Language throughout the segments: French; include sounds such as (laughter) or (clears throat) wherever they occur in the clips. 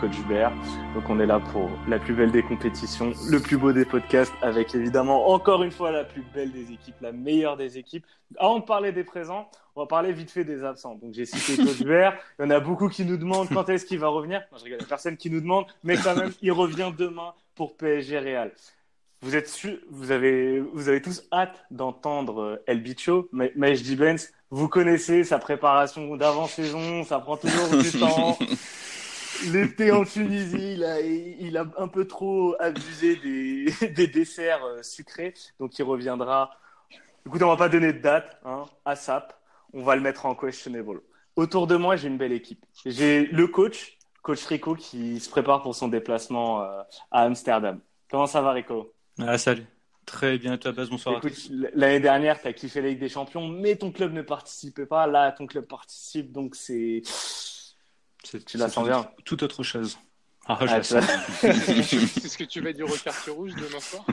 Coach Bert. Donc on est là pour la plus belle des compétitions, le plus beau des podcasts, avec évidemment encore une fois la plus belle des équipes, la meilleure des équipes. Avant de parler des présents, on va parler vite fait des absents. Donc j'ai cité Coach (laughs) Bert, il y en a beaucoup qui nous demandent quand est-ce qu'il va revenir. Non, je rigole, personne qui nous demande, mais quand même, il revient demain pour PSG Real. Vous êtes vous avez, vous avez tous hâte d'entendre euh, El Bicho, Majdi Benz, vous connaissez sa préparation d'avant-saison, ça prend toujours du (laughs) temps. L'été en Tunisie, il a, il a un peu trop abusé des, (laughs) des desserts euh, sucrés, donc il reviendra. Écoutez, on va pas donner de date, hein, ASAP, on va le mettre en questionable. Autour de moi, j'ai une belle équipe. J'ai le coach, coach Rico, qui se prépare pour son déplacement euh, à Amsterdam. Comment ça va, Rico? Ah, salut. Très bien, toi, base, bonsoir. Écoute, l'année dernière, tu as kiffé la Ligue des Champions, mais ton club ne participait pas. Là, ton club participe, donc c'est. Tu la sens bien. Toute autre chose. Ah, ah, c'est (laughs) ce que tu vas dire au quartier rouge demain soir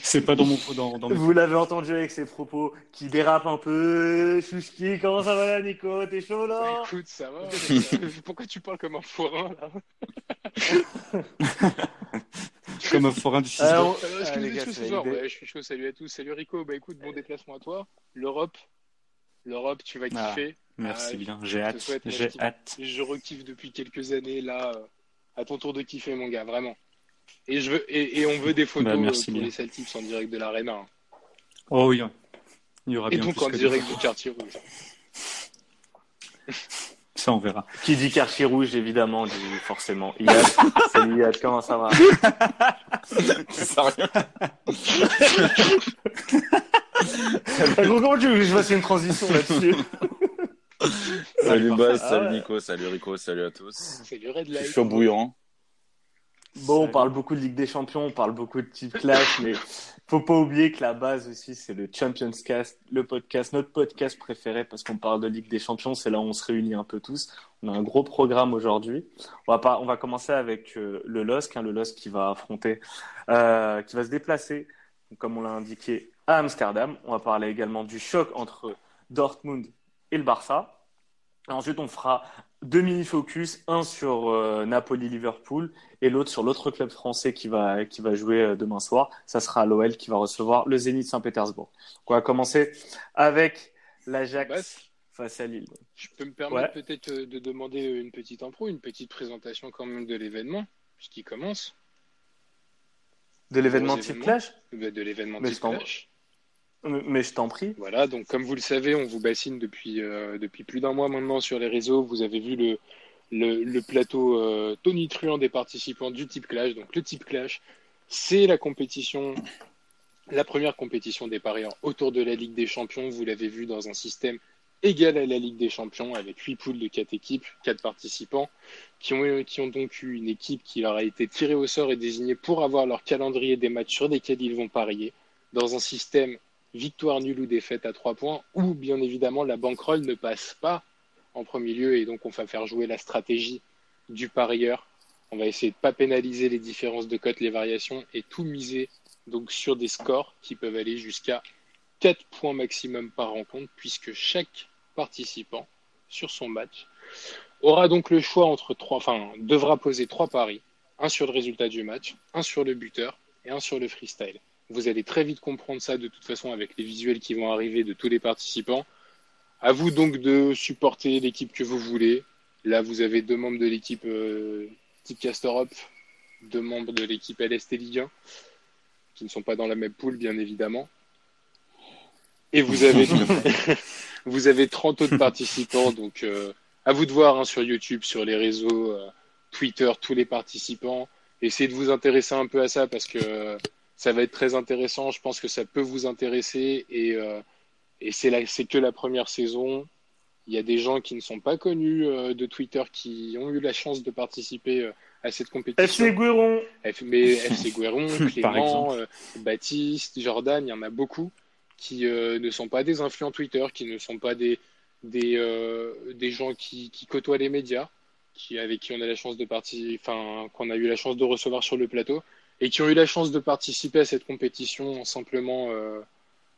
C'est pas dans mon. Dans, dans Vous l'avez entendu avec ses propos qui dérapent un peu. Chouchki, comment ça va là, Nico? T'es chaud là? Écoute, ça va. Pourquoi tu parles comme un forain là? (laughs) Comme un forain du 6 euh, je suis chaud, salut à tous. Salut Rico, bah écoute, bon déplacement à toi. L'Europe, l'Europe, tu vas ah, kiffer. merci ah, bien, j'ai hâte. J'ai hâte. Je rekiffe depuis quelques années là. À ton tour de kiffer, mon gars, vraiment. Et, je veux, et, on veut des photos bah, pour les Celtics en direct de l'Arena. Hein. Oh oui, hein. il y aura et donc en direct du quartier rouge. (laughs) Ça, on verra. Qui dit quartier rouge, évidemment, dit forcément Iyad. (laughs) Salut Iyad, comment ça va? (laughs) Comment tu veux que je fasse une transition là-dessus Salut (laughs) Buzz, salut ah Nico, salut Rico, salut à tous. C'est le Red Light. Je suis bouillant. Bon, on parle beaucoup de Ligue des Champions, on parle beaucoup de type clash, mais faut pas oublier que la base aussi, c'est le Champions Cast, le podcast, notre podcast préféré parce qu'on parle de Ligue des Champions, c'est là où on se réunit un peu tous. On a un gros programme aujourd'hui. On va on va commencer avec euh, le LOSC, hein, le LOSC qui va affronter, euh, qui va se déplacer, comme on l'a indiqué, à Amsterdam. On va parler également du choc entre Dortmund et le Barça. Ensuite, on fera deux mini-focus, un sur euh, Napoli-Liverpool et l'autre sur l'autre club français qui va, qui va jouer euh, demain soir. Ça sera l'OL qui va recevoir le Zénith Saint-Pétersbourg. On va commencer avec l'Ajax face à Lille. Je peux me permettre peut-être euh, de demander une petite impro, une petite présentation quand même de l'événement, puisqu'il commence. De l'événement type clash? De l'événement type clash. Mais je t'en prie. Voilà, donc comme vous le savez, on vous bassine depuis, euh, depuis plus d'un mois maintenant sur les réseaux. Vous avez vu le, le, plateau euh, tonitruant des participants du type Clash. Donc le type Clash, c'est la compétition, la première compétition des parieurs autour de la Ligue des Champions. Vous l'avez vu dans un système égal à la Ligue des Champions avec huit poules de quatre équipes, quatre participants qui ont, qui ont donc eu une équipe qui leur a été tirée au sort et désignée pour avoir leur calendrier des matchs sur lesquels ils vont parier dans un système victoire nulle ou défaite à trois points, ou bien évidemment la bankroll ne passe pas en premier lieu et donc on va faire jouer la stratégie du parieur. On va essayer de ne pas pénaliser les différences de cotes, les variations et tout miser donc sur des scores qui peuvent aller jusqu'à 4 points maximum par rencontre puisque chaque participant sur son match aura donc le choix entre trois, enfin devra poser trois paris, un sur le résultat du match, un sur le buteur et un sur le freestyle. Vous allez très vite comprendre ça de toute façon avec les visuels qui vont arriver de tous les participants. À vous donc de supporter l'équipe que vous voulez. Là, vous avez deux membres de l'équipe euh, Tipcast Europe, deux membres de l'équipe LST Ligue 1, qui ne sont pas dans la même poule, bien évidemment. Et vous avez, (laughs) vous avez 30 autres participants. Donc, euh, à vous de voir hein, sur YouTube, sur les réseaux, euh, Twitter, tous les participants. Essayez de vous intéresser un peu à ça parce que ça va être très intéressant. Je pense que ça peut vous intéresser et, euh, et c'est que la première saison. Il y a des gens qui ne sont pas connus euh, de Twitter qui ont eu la chance de participer euh, à cette compétition. FC Guéron. mais FC Guéron, (laughs) Clément, Baptiste, Jordan, il y en a beaucoup qui ne sont pas des influents Twitter, qui ne sont pas des, des, des gens qui, qui côtoient les médias qui, avec qui on a la chance de participer, enfin, qu'on a eu la chance de recevoir sur le plateau, et qui ont eu la chance de participer à cette compétition en simplement euh,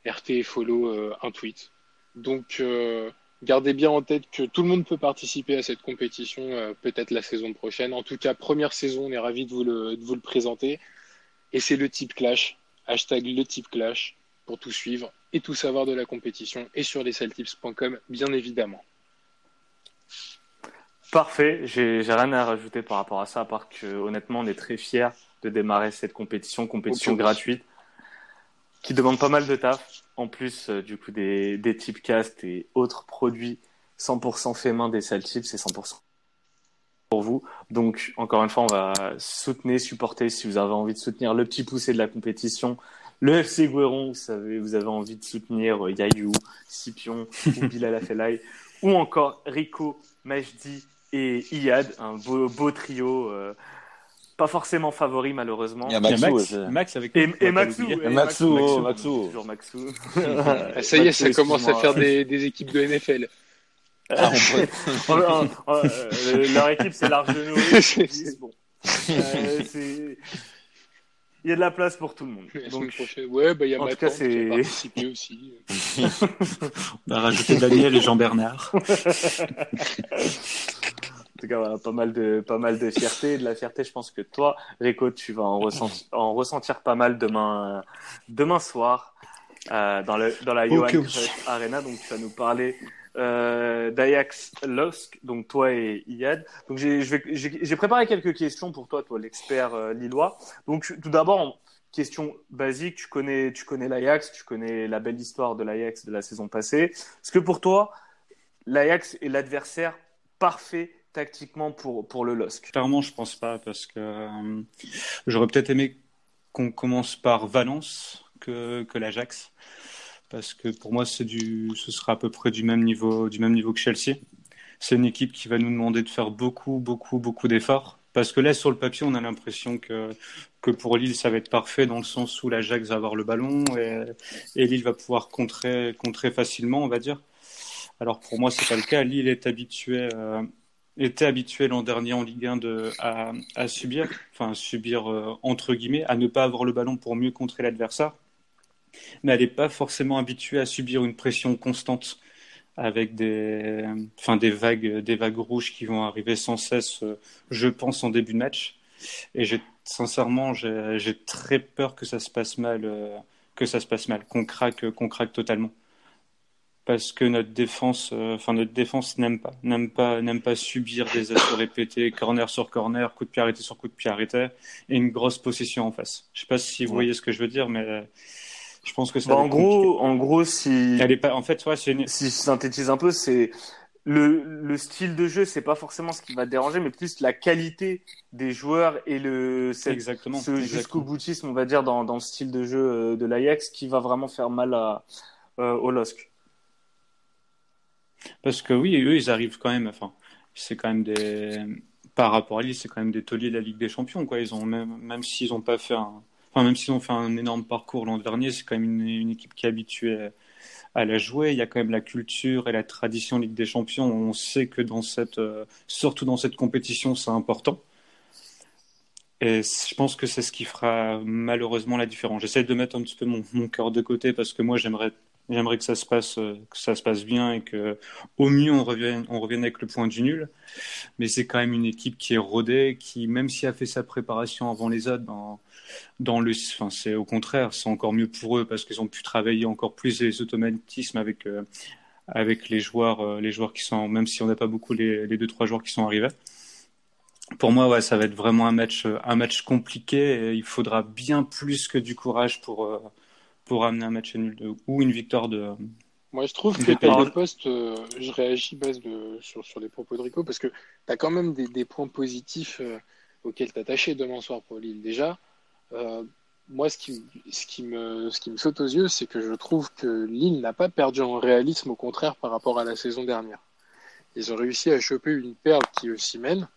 RT et follow euh, un tweet. Donc, euh, gardez bien en tête que tout le monde peut participer à cette compétition, peut-être la saison prochaine. En tout cas, première saison, on est ravis de vous le, de vous le présenter. Et c'est le type clash, hashtag le type clash, pour tout suivre et tout savoir de la compétition et sur lessaltips.com, bien évidemment. Parfait, j'ai rien à rajouter par rapport à ça, à part que honnêtement, on est très fiers de démarrer cette compétition, compétition gratuite, qui demande pas mal de taf. En plus, euh, du coup, des, des tipcasts et autres produits 100% fait main des Saltips, c'est 100% pour vous. Donc, encore une fois, on va soutenir, supporter si vous avez envie de soutenir le petit poussé de la compétition. Le FC Guéron, vous savez, vous avez envie de soutenir euh, Yayou, Scipion ou (laughs) Bilal ou encore Rico, Majdi et Iyad, un beau, beau trio. Euh, pas forcément favori malheureusement. Il y a Maxou, Max. Max avec Et, nous, et Maxou, et Maxou, Maxou, Maxou. toujours Maxou. (laughs) Ça y est, ça commence à faire des, des équipes de NFL. Ah, on peut- (laughs) Oh, oh, euh, leur équipe, c'est l'Arche de (laughs) disent, bon. Euh, c'est- Il y a de la place pour tout le monde. La Donc, prochaine. Ouais, bah, il y a en tout cas, qui a c'est- participé aussi. On va rajouter Daniel et Jean-Bernard. En tout cas, voilà, pas mal de, pas mal de fierté. De la fierté, je pense que toi, Rico, tu vas en, ressenti- en ressentir pas mal demain, euh, demain soir euh, dans, le, dans la Johan Arena. Donc, tu vas nous parler euh, d'Ajax Losk, donc toi et Iyad. Donc, j'ai préparé quelques questions pour toi, toi, l'expert euh, lillois. Donc, tout d'abord, question basique, tu connais, tu connais l'Ajax, tu connais la belle histoire de l'Ajax de la saison passée. Est-ce que pour toi, l'Ajax est l'adversaire parfait tactiquement pour, pour le LOSC Clairement, je pense pas parce que euh, j'aurais peut-être aimé qu'on commence par Valence que, que l'Ajax parce que pour moi, du, ce sera à peu près du même niveau, du même niveau que Chelsea. C'est une équipe qui va nous demander de faire beaucoup, beaucoup, beaucoup d'efforts. Parce que là, sur le papier, on a l'impression que, que pour Lille, ça va être parfait dans le sens où l'Ajax va avoir le ballon et, et Lille va pouvoir contrer, contrer facilement, on va dire. Alors pour moi, c'est pas le cas. Lille est habitué, euh, était habitué l'an dernier en Ligue 1 de, à, subir, enfin subir euh, entre guillemets, à ne pas avoir le ballon pour mieux contrer l'adversaire. Mais elle n'est pas forcément habituée à subir une pression constante avec des, enfin des vagues, des vagues rouges qui vont arriver sans cesse, euh, je pense, en début de match. Et sincèrement, j'ai très peur que ça se passe mal, euh, que ça se craque, qu'on craque totalement. Parce que notre défense, euh, enfin notre défense n'aime pas, n'aime pas, n'aime pas subir des assauts (coughs) répétés, corner sur corner, coup de pied arrêté sur coup de pied arrêté, et une grosse possession en face. Je sais pas si vous Ouais. voyez ce que je veux dire, mais euh, je pense que ça. Bah, en compliqué. gros, en gros, si, Elle est pas, en fait, ouais, c'est une, si je synthétise un peu, c'est le, le style de jeu, c'est pas forcément ce qui va déranger, mais plus la qualité des joueurs et le cette- exactement, ce jusqu'au boutisme, on va dire, dans, dans le style de jeu euh, de l'Ajax qui va vraiment faire mal à, euh, au LOSC. Parce que oui, eux, ils arrivent quand même, enfin, c'est quand même des, par rapport à Lille, c'est quand même des tauliers de la Ligue des Champions, quoi. Ils ont même, même s'ils n'ont pas fait enfin, même s'ils ont fait un énorme parcours l'an dernier, c'est quand même une, une équipe qui est habituée à la jouer. Il y a quand même la culture et la tradition Ligue des Champions. On sait que dans cette, euh, surtout dans cette compétition, c'est important. Et je pense que c'est ce qui fera malheureusement la différence. J'essaie de mettre un petit peu mon, mon cœur de côté parce que moi, j'aimerais, j'aimerais que ça se passe, euh, que ça se passe bien et que, au mieux, on revienne, on revienne avec le point du nul. Mais c'est quand même une équipe qui est rodée, qui, même si a fait sa préparation avant les autres, dans, dans le, enfin, c'est au contraire, c'est encore mieux pour eux parce qu'ils ont pu travailler encore plus les automatismes avec, euh, avec les joueurs, euh, les joueurs qui sont, même si on n'a pas beaucoup les, les deux, trois joueurs qui sont arrivés. Pour moi, ouais, ça va être vraiment un match, un match compliqué et il faudra bien plus que du courage pour, pour amener un match nul de, ou une victoire de, Moi, je trouve que pays. des postes, euh, je réagis base de, sur, sur les propos de Rico, parce que tu as quand même des, des points positifs euh, auxquels t'attacher demain soir pour Lille. Déjà, euh, moi, ce qui, me- ce, qui me, ce qui me saute aux yeux, c'est que je trouve que Lille n'a pas perdu en réalisme, au contraire, par rapport à la saison dernière. Ils ont réussi à choper une perle qui est Osimhen,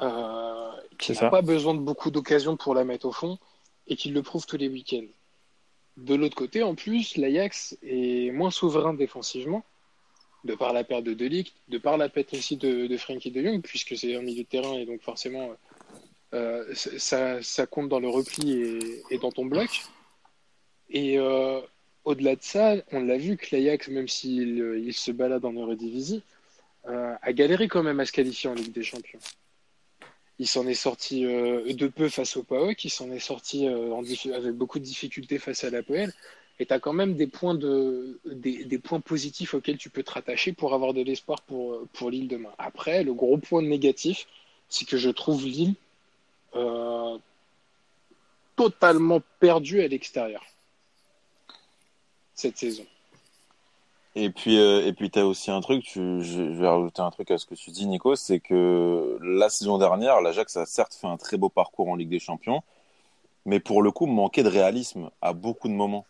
euh, qui n'a pas besoin de beaucoup d'occasions pour la mettre au fond, et qui le prouve tous les week-ends. De l'autre côté, en plus, l'Ajax est moins souverain défensivement. de par la perte de Delic, de par la perte aussi de, Frankie de Jong, puisque c'est un milieu de terrain et donc forcément euh, ça, compte dans le repli et, dans ton bloc. Et euh, au-delà de ça, on l'a vu que l'Ajax, même s'il il se balade en Eredivisie, euh, a galéré quand même à se qualifier en Ligue des Champions. Il s'en est sorti euh, de peu face au PAOK, il s'en est sorti euh, avec beaucoup de difficultés face à l'APL. Et tu as quand même des points, de, des, points positifs auxquels tu peux te rattacher pour avoir de l'espoir pour, pour demain. Après, le gros point négatif, c'est que je trouve Lille euh, totalement perdu à l'extérieur cette saison. Et puis, euh, et puis tu as aussi un truc, tu, je, vais rajouter un truc à ce que tu dis, Nico, c'est que la saison dernière, l'Ajax a certes fait un très beau parcours en Ligue des Champions, mais pour le coup, manquait de réalisme à beaucoup de moments.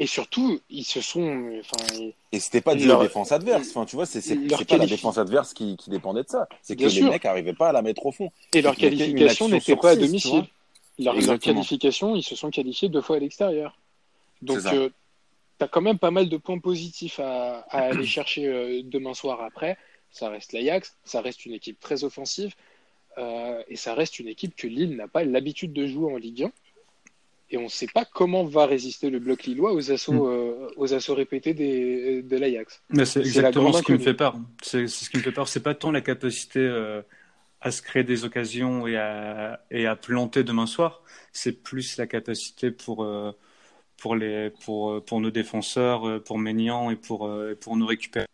Et surtout, ils se sont. Enfin, et c'était pas dû leur... la défense adverse. Enfin, tu vois, c'est c'est pas la défense adverse qui, qui dépendait de ça. C'est que Bien les sûr. mecs n'arrivaient pas à la mettre au fond. Et leur qualification n'était pas à domicile. Leur, leur, qualification, ils se sont qualifiés deux fois à l'extérieur. Donc, euh, tu as quand même pas mal de points positifs à, à (clears throat) aller chercher euh, demain soir après. Ça reste l'Ajax, ça reste une équipe très offensive euh, et ça reste une équipe que Lille n'a pas l'habitude de jouer en Ligue 1 et on ne sait pas comment va résister le bloc lillois aux assauts, mm. euh, aux assauts répétés des, de l'Ajax. C'est exactement ce qui me fait peur. C'est ce qui me fait peur. C'est pas tant la capacité euh, à se créer des occasions et à, et à planter demain soir. C'est plus la capacité pour pour les pour pour nos défenseurs, pour Ménian et pour pour nous récupérer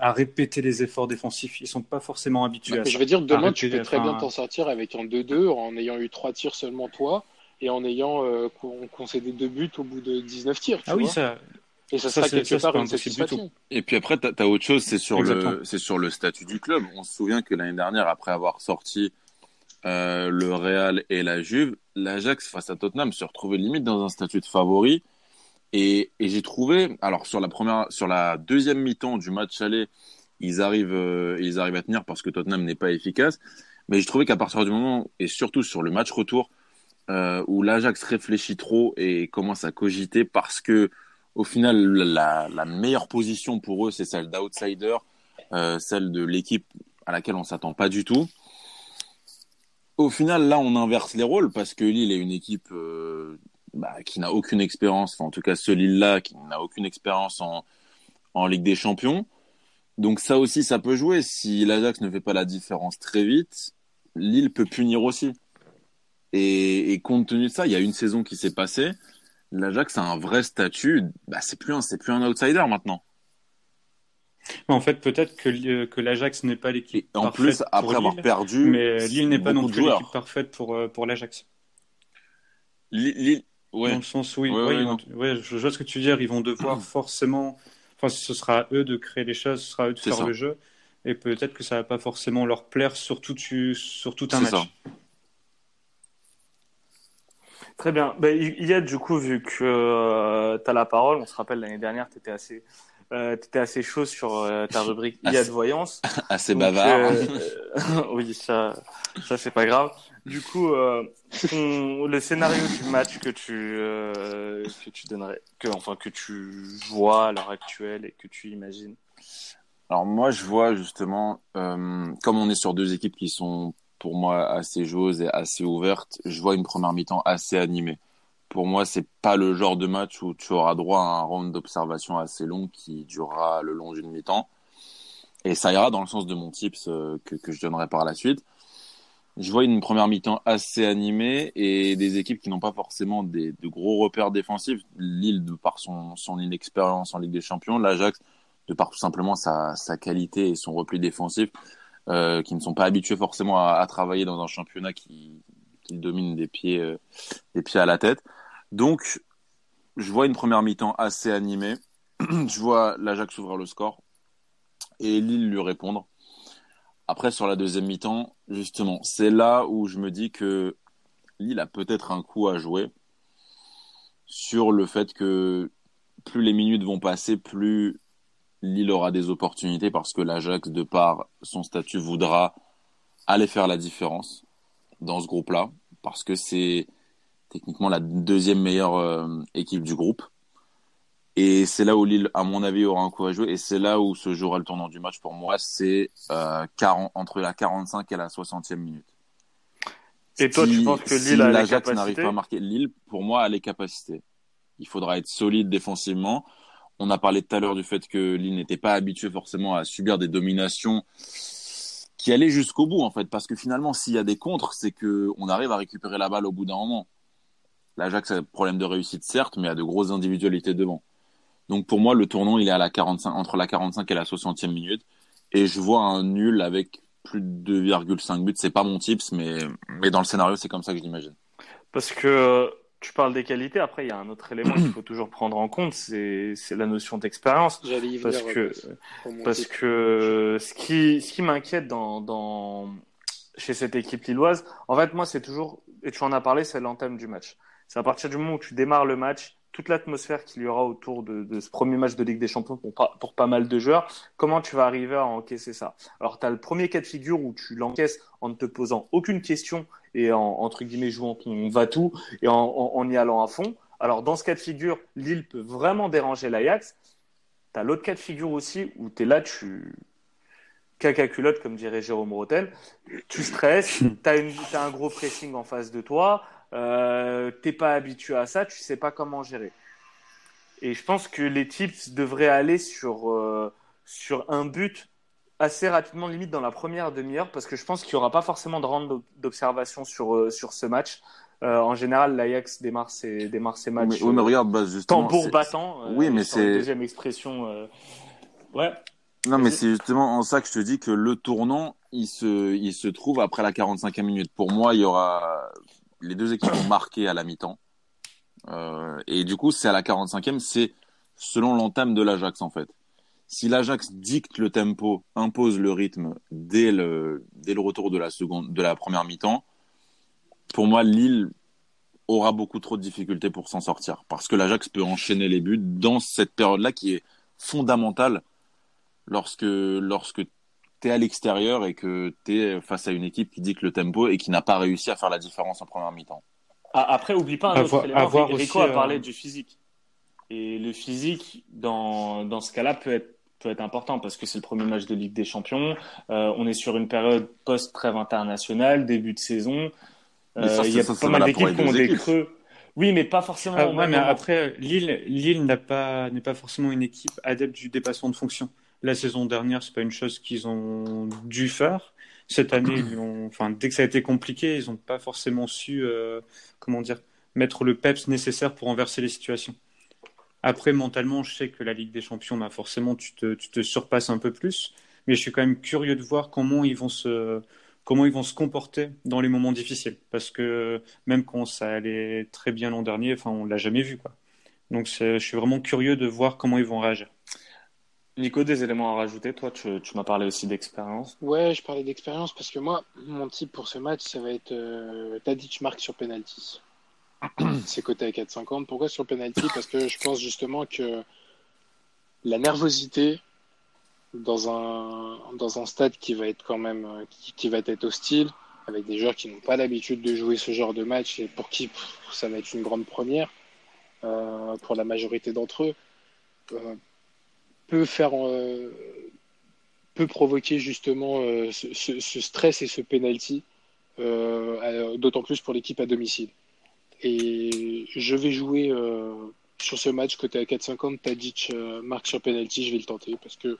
à répéter les efforts défensifs. Ils sont pas forcément habitués bah, à ça. Je veux dire, demain, tu peux très bien t'en sortir avec un 2-2 en ayant eu trois tirs seulement toi et en ayant euh, concédé deux buts au bout de 19 tirs. ah oui, ça. Et ça, ça sera quelque ça, part une satisfaction. Et puis après, tu as, autre chose, c'est sur, le, sur le statut du club. On se souvient que l'année dernière, après avoir sorti euh, le Real et la Juve, l'Ajax face à Tottenham se retrouvait limite dans un statut de favori. Et, j'ai trouvé, alors sur la première, sur la deuxième mi-temps du match aller, ils arrivent, euh, ils arrivent à tenir parce que Tottenham n'est pas efficace. Mais j'ai trouvé qu'à partir du moment, et surtout sur le match retour, euh, où l'Ajax réfléchit trop et commence à cogiter parce que au final, la, meilleure position pour eux, c'est celle d'outsider, celle de l'équipe à laquelle on s'attend pas du tout. Au final, là, on inverse les rôles parce que Lille est une équipe euh, bah, qui n'a aucune expérience, enfin, en tout cas ce Lille-là, qui n'a aucune expérience en, en Ligue des Champions. Donc ça aussi, ça peut jouer. Si l'Ajax ne fait pas la différence très vite, Lille peut punir aussi. Et, et compte tenu de ça, il y a une saison qui s'est passée. L'Ajax a un vrai statut. Bah, c'est plus un, c'est plus un outsider maintenant. En fait, peut-être que, euh, que l'Ajax n'est pas l'équipe. En plus, après avoir perdu, mais Lille n'est pas non plus l'équipe parfaite pour euh, pour l'Ajax. Lille, Ouais. Dans le sens où, ouais, ouais, je vois ce que tu veux dire. Ils vont devoir (clears throat) forcément. Enfin, ce sera à eux de créer les choses, ce sera à eux de faire ça. le jeu. Et peut-être que ça va pas forcément leur plaire sur tout, sur tout un match. Ça. Très bien. Ben, Yad, du coup, vu que euh, tu as la parole, on se rappelle l'année dernière, tu étais assez. Euh, étais assez chaud sur euh, ta rubrique IA de voyance. (laughs) Assez bavard. Euh, (laughs) oui, ça, ça c'est pas grave. Du coup, euh, on, le scénario du match que tu que tu donnerais, que enfin que tu vois à l'heure actuelle et que tu imagines. Alors moi, je vois justement, comme on est sur deux équipes qui sont pour moi assez joueuses et assez ouvertes, je vois une première mi-temps assez animée. Pour moi, c'est pas le genre de match où tu auras droit à un round d'observation assez long qui durera le long d'une mi-temps. Et ça ira dans le sens de mon tips euh, que, je donnerai par la suite je vois une première mi-temps assez animée et des équipes qui n'ont pas forcément des, de gros repères défensifs. Lille, de par son, son inexpérience en Ligue des Champions, l'Ajax, de par tout simplement sa, sa qualité et son repli défensif, euh, qui ne sont pas habitués forcément à, travailler dans un championnat qui, qui domine des pieds, euh, des pieds à la tête. Donc, je vois une première mi-temps assez animée. (clears throat) je vois l'Ajax ouvrir le score et Lille lui répondre. Après, sur la deuxième mi-temps, justement, c'est là où je me dis que Lille a peut-être un coup à jouer sur le fait que plus les minutes vont passer, plus Lille aura des opportunités parce que l'Ajax, de par son statut, voudra aller faire la différence dans ce groupe-là parce que c'est techniquement la deuxième meilleure euh, équipe du groupe. Et c'est là où Lille, à mon avis, aura un coup à jouer. Et c'est là où se jouera le tournant du match pour moi. C'est euh, 40, entre la 45 et la 60e minute. Et toi, tu penses que Lille a les l'Ajax n'arrive pas à marquer Lille, pour moi, a les capacités. Il faudra être solide défensivement. On a parlé tout à l'heure du fait que Lille n'était pas habitué forcément à subir des dominations qui allaient jusqu'au bout, en fait. Parce que finalement, s'il y a des contres, c'est que on arrive à récupérer la balle au bout d'un moment. L'Ajax a un problème de réussite, certes, mais a de grosses individualités devant. Donc pour moi, le tournant, il est à la 45, entre la 45 et la 60e minute. Et je vois un nul avec plus de 2,5 buts. C'est pas mon tips, mais, mais dans le scénario, c'est comme ça que je l'imagine. Parce que tu parles des qualités. Après, il y a un autre élément qu'il faut toujours prendre en compte, c'est la notion d'expérience. Parce que, parce que ce qui, ce qui m'inquiète dans, dans, chez cette équipe lilloise, en fait, moi, c'est toujours, et tu en as parlé, c'est l'entame du match. C'est à partir du moment où tu démarres le match, toute l'atmosphère qu'il y aura autour de, de, ce premier match de Ligue des Champions pour pas, pour pas mal de joueurs, comment tu vas arriver à encaisser ça? Alors, tu as le premier cas de figure où tu l'encaisses en ne te posant aucune question et en, entre guillemets, jouant ton va-tout et en, en, y allant à fond. Alors, dans ce cas de figure, Lille peut vraiment déranger l'Ajax. Tu as l'autre cas de figure aussi où tu es là, tu caca culotte, comme dirait Jérôme Rotel. Tu stresses, tu as, as, un gros pressing en face de toi, euh, t'es pas habitué à ça, tu sais pas comment gérer. Et je pense que les tips devraient aller sur, euh, sur un but assez rapidement, limite dans la première demi-heure, parce que je pense qu'il n'y aura pas forcément de round d'observation sur, euh, sur ce match. Euh, en général, l'Ajax démarre ses, démarre ses matchs. Oui, mais, regarde, bah, justement. Tambour battant. Oui, mais c'est. Deuxième expression. Ouais. Non, mais c'est justement en ça que je te dis que le tournant, il se, il se trouve après la 45e minute. Pour moi, il y aura les deux équipes ont marqué à la mi-temps. Euh, et du coup, c'est à la 45e, c'est selon l'entame de l'Ajax en fait. Si l'Ajax dicte le tempo, impose le rythme dès le, dès le retour de la, seconde, de la première mi-temps, pour moi, Lille aura beaucoup trop de difficultés pour s'en sortir. Parce que l'Ajax peut enchaîner les buts dans cette période-là qui est fondamentale lorsque, lorsque tu es à l'extérieur et que tu es face à une équipe qui dit que le tempo et qui n'a pas réussi à faire la différence en première mi-temps. Ah, après, oublie pas un autre élément. Rico a parlé euh, du physique. Et le physique, dans, dans ce cas-là, peut être, peut être important parce que c'est le premier match de Ligue des Champions. Euh, on est sur une période post-trêve internationale, début de saison. Euh, il y a pas mal d'équipes qui ont des creux. Oui, mais pas forcément. Ah, mais après, Lille, Lille n'est pas, pas forcément une équipe adepte du dépassement de fonction. La saison dernière, c'est pas une chose qu'ils ont dû faire. Cette année, (clears throat) ils ont, enfin, dès que ça a été compliqué, ils n'ont pas forcément su, euh, comment dire, mettre le peps nécessaire pour renverser les situations. Après, mentalement, je sais que la Ligue des Champions, bah, forcément, tu te, tu te surpasses un peu plus. Mais je suis quand même curieux de voir comment ils vont se, comment ils vont se comporter dans les moments difficiles. Parce que même quand ça allait très bien l'an dernier, enfin, on l'a jamais vu, quoi. Donc, je suis vraiment curieux de voir comment ils vont réagir. Nico, des éléments à rajouter? Toi, tu, m'as parlé aussi d'expérience. Ouais, je parlais d'expérience parce que moi, mon type pour ce match, ça va être euh, Tadic marque sur penalty. (clears throat) C'est coté à 4,50. Pourquoi sur penalty? Parce que je pense justement que la nervosité dans un, dans un stade qui va être quand même qui, qui va être hostile, avec des joueurs qui n'ont pas l'habitude de jouer ce genre de match et pour qui ça va être une grande première euh, pour la majorité d'entre eux. Euh, peut faire euh, peut provoquer justement euh, ce, ce, stress et ce penalty, euh, d'autant plus pour l'équipe à domicile. Et je vais jouer sur ce match côté à 4,50, Tadic marque sur penalty, je vais le tenter parce que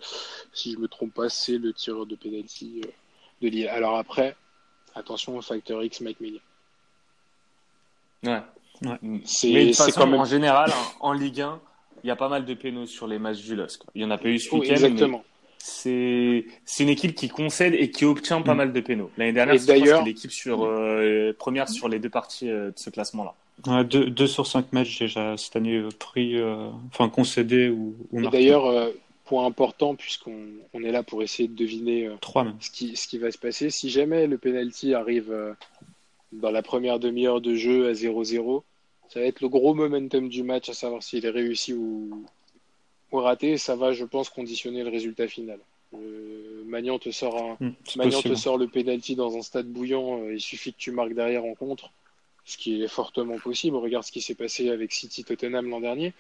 si je me trompe pas, c'est le tireur de penalty de Lille. Alors après, attention au facteur X, Mike Millian. Ouais. ouais. C'est quand même en général en Ligue 1 il y a pas mal de pénaux sur les matchs du LOSC. Il y en a pas eu ce week-end. exactement. C'est une équipe qui concède et qui obtient pas mm. mal de pénaux. L'année dernière, c'était l'équipe sur euh, première sur les deux parties euh, de ce classement-là. Ouais, deux, deux, sur cinq matchs déjà cette année euh, pris, enfin concédés ou, ou Et d'ailleurs, point important puisqu'on on est là pour essayer de deviner ce qui ce qui va se passer. Si jamais le penalty arrive dans la première demi-heure de jeu à 0-0, ça va être le gros momentum du match, à savoir s'il est réussi ou, ou raté. Ça va, je pense, conditionner le résultat final. Euh, Magnan te sort un, hmm, Magnan te sort le penalty dans un stade bouillant. Euh, il suffit que tu marques derrière en contre, ce qui est fortement possible. Regarde ce qui s'est passé avec City Tottenham l'an dernier.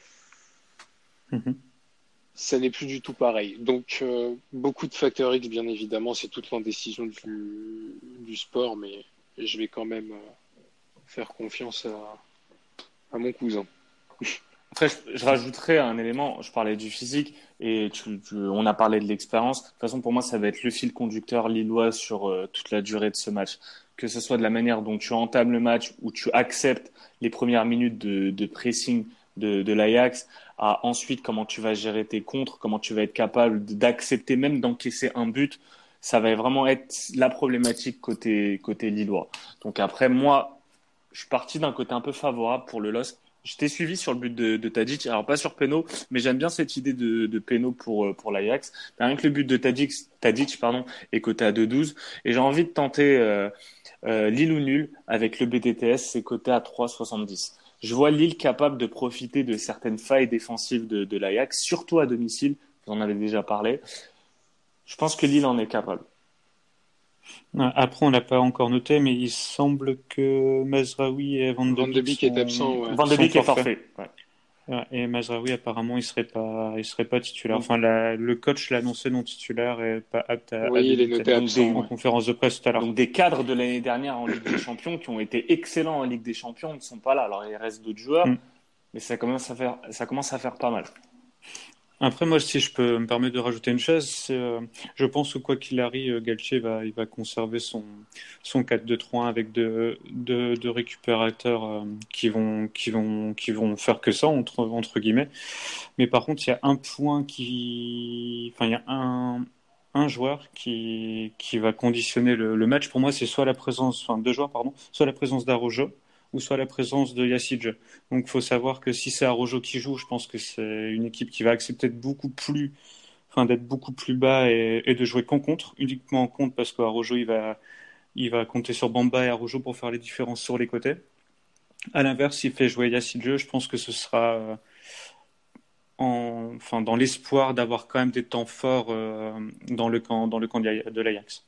mhm. ça n'est plus du tout pareil. Donc, euh, beaucoup de facteurs X, bien évidemment, c'est toute l'indécision du, du sport, mais je vais quand même euh, faire confiance à, à mon cousin. Après, je, rajouterais un élément. Je parlais du physique et on a parlé de l'expérience. De toute façon, pour moi, ça va être le fil conducteur lillois sur euh, toute la durée de ce match. Que ce soit de la manière dont tu entames le match, où tu acceptes les premières minutes de, pressing de, de l'Ajax, à ensuite comment tu vas gérer tes contres, comment tu vas être capable d'accepter même d'encaisser un but. Ça va vraiment être la problématique côté côté lillois. Donc après, moi, je suis parti d'un côté un peu favorable pour le LOSC je t'ai suivi sur le but de, de Tadic, alors pas sur Peno, mais j'aime bien cette idée de, de Peno pour, euh, pour l'Ajax. Rien que le but de Tadic, Tadic pardon, est coté à 2-12. Et j'ai envie de tenter euh, euh, Lille ou nul avec le BTTS, c'est coté à 3,70. Je vois Lille capable de profiter de certaines failles défensives de, de l'Ajax, surtout à domicile, vous en avez déjà parlé. Je pense que Lille en est capable. Après, on l'a pas encore noté, mais il semble que Mazraoui et Van de Beek est absent. Van de Beek est parfait. Et Mazraoui, apparemment, il serait pas, il serait pas titulaire. Enfin, le coach l'a annoncé non titulaire et pas apte à. Oui, il est noté absent. En conférence de presse tout à l'heure. Donc, des cadres de l'année dernière en Ligue des Champions qui ont été excellents en Ligue des Champions ne sont pas là. Alors, il reste d'autres joueurs, mm. mais ça commence à faire, ça commence à faire pas mal. Après, moi, si je peux me permettre de rajouter une chose, euh, je pense que quoi qu'il arrive, euh, Galtier va, il va conserver son, son 4-2-3 avec deux, deux, récupérateurs euh, qui, vont, qui, vont, qui vont faire que ça, entre, entre guillemets. Mais par contre, il y a un point qui. Enfin, il y a un, un joueur qui, qui va conditionner le, le match. Pour moi, c'est soit la présence, enfin, deux joueurs, pardon, soit la présence d'Arojo ou soit la présence de Yassidje. Donc il faut savoir que si c'est Arojo qui joue, je pense que c'est une équipe qui va accepter beaucoup plus, enfin d'être beaucoup plus bas et, de jouer qu'en contre, uniquement en contre parce qu'Arojo il va, il va compter sur Bamba et Arojo pour faire les différences sur les côtés. À l'inverse, s'il fait jouer Yassidje, je pense que ce sera euh, en, enfin, dans l'espoir d'avoir quand même des temps forts euh, dans le camp, dans le camp de l'Ajax.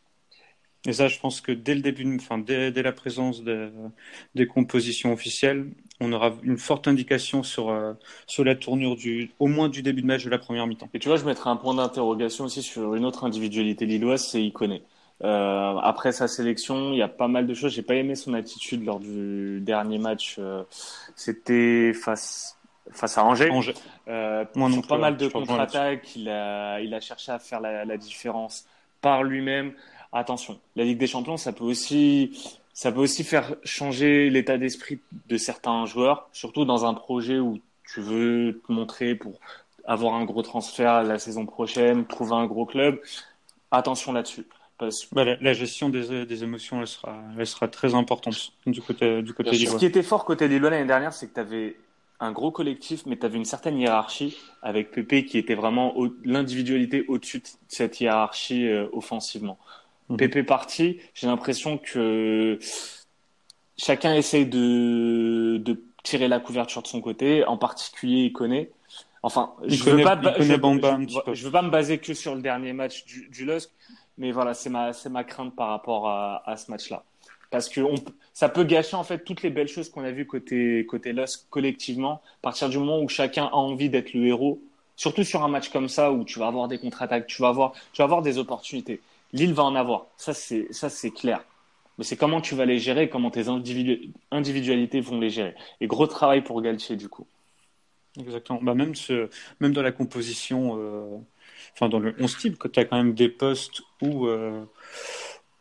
Et ça, je pense que dès le début, enfin, dès, la présence des compositions officielles, on aura une forte indication sur, euh, sur la tournure du, au moins du début de match de la première mi-temps. Et tu vois, je mettrai un point d'interrogation aussi sur une autre individualité lilloise, c'est Iconé. Euh, après sa sélection, il y a pas mal de choses. J'ai pas aimé son attitude lors du dernier match. Euh, C'était face face à Angers. Angers. Euh, Moi non pas mal de contre-attaques. Il a, il a cherché à faire la, la différence par lui-même attention, la Ligue des Champions, ça peut aussi, ça peut aussi faire changer l'état d'esprit de certains joueurs, surtout dans un projet où tu veux te montrer pour avoir un gros transfert la saison prochaine, trouver un gros club. Attention là-dessus. Bah, la, gestion des, des, émotions, elle sera, elle sera très importante du côté, du côté Ce qui était fort côté Lillois l'année dernière, c'est que tu avais un gros collectif, mais tu avais une certaine hiérarchie avec Pépé qui était vraiment l'individualité au-dessus de cette hiérarchie euh, offensivement. Mhm. Pépé parti, j'ai l'impression que chacun essaye de, de tirer la couverture de son côté, en particulier il connaît. Enfin, je ne veux, pas, je, veux pas me baser que sur le dernier match du, du LOSC, mais voilà, c'est ma, c'est ma crainte par rapport à, à ce match-là. Parce que on, ça peut gâcher en fait toutes les belles choses qu'on a vues côté, côté LOSC collectivement, à partir du moment où chacun a envie d'être le héros, surtout sur un match comme ça où tu vas avoir des contre-attaques, tu vas avoir, tu vas avoir des opportunités. Lille va en avoir. Ça, c'est, ça, c'est clair. Mais c'est comment tu vas les gérer, comment tes individualités vont les gérer. Et gros travail pour Galtier, du coup. Exactement. Bah, même, ce, même dans la composition, euh, enfin, dans le 11 type, tu as quand même des postes où, euh,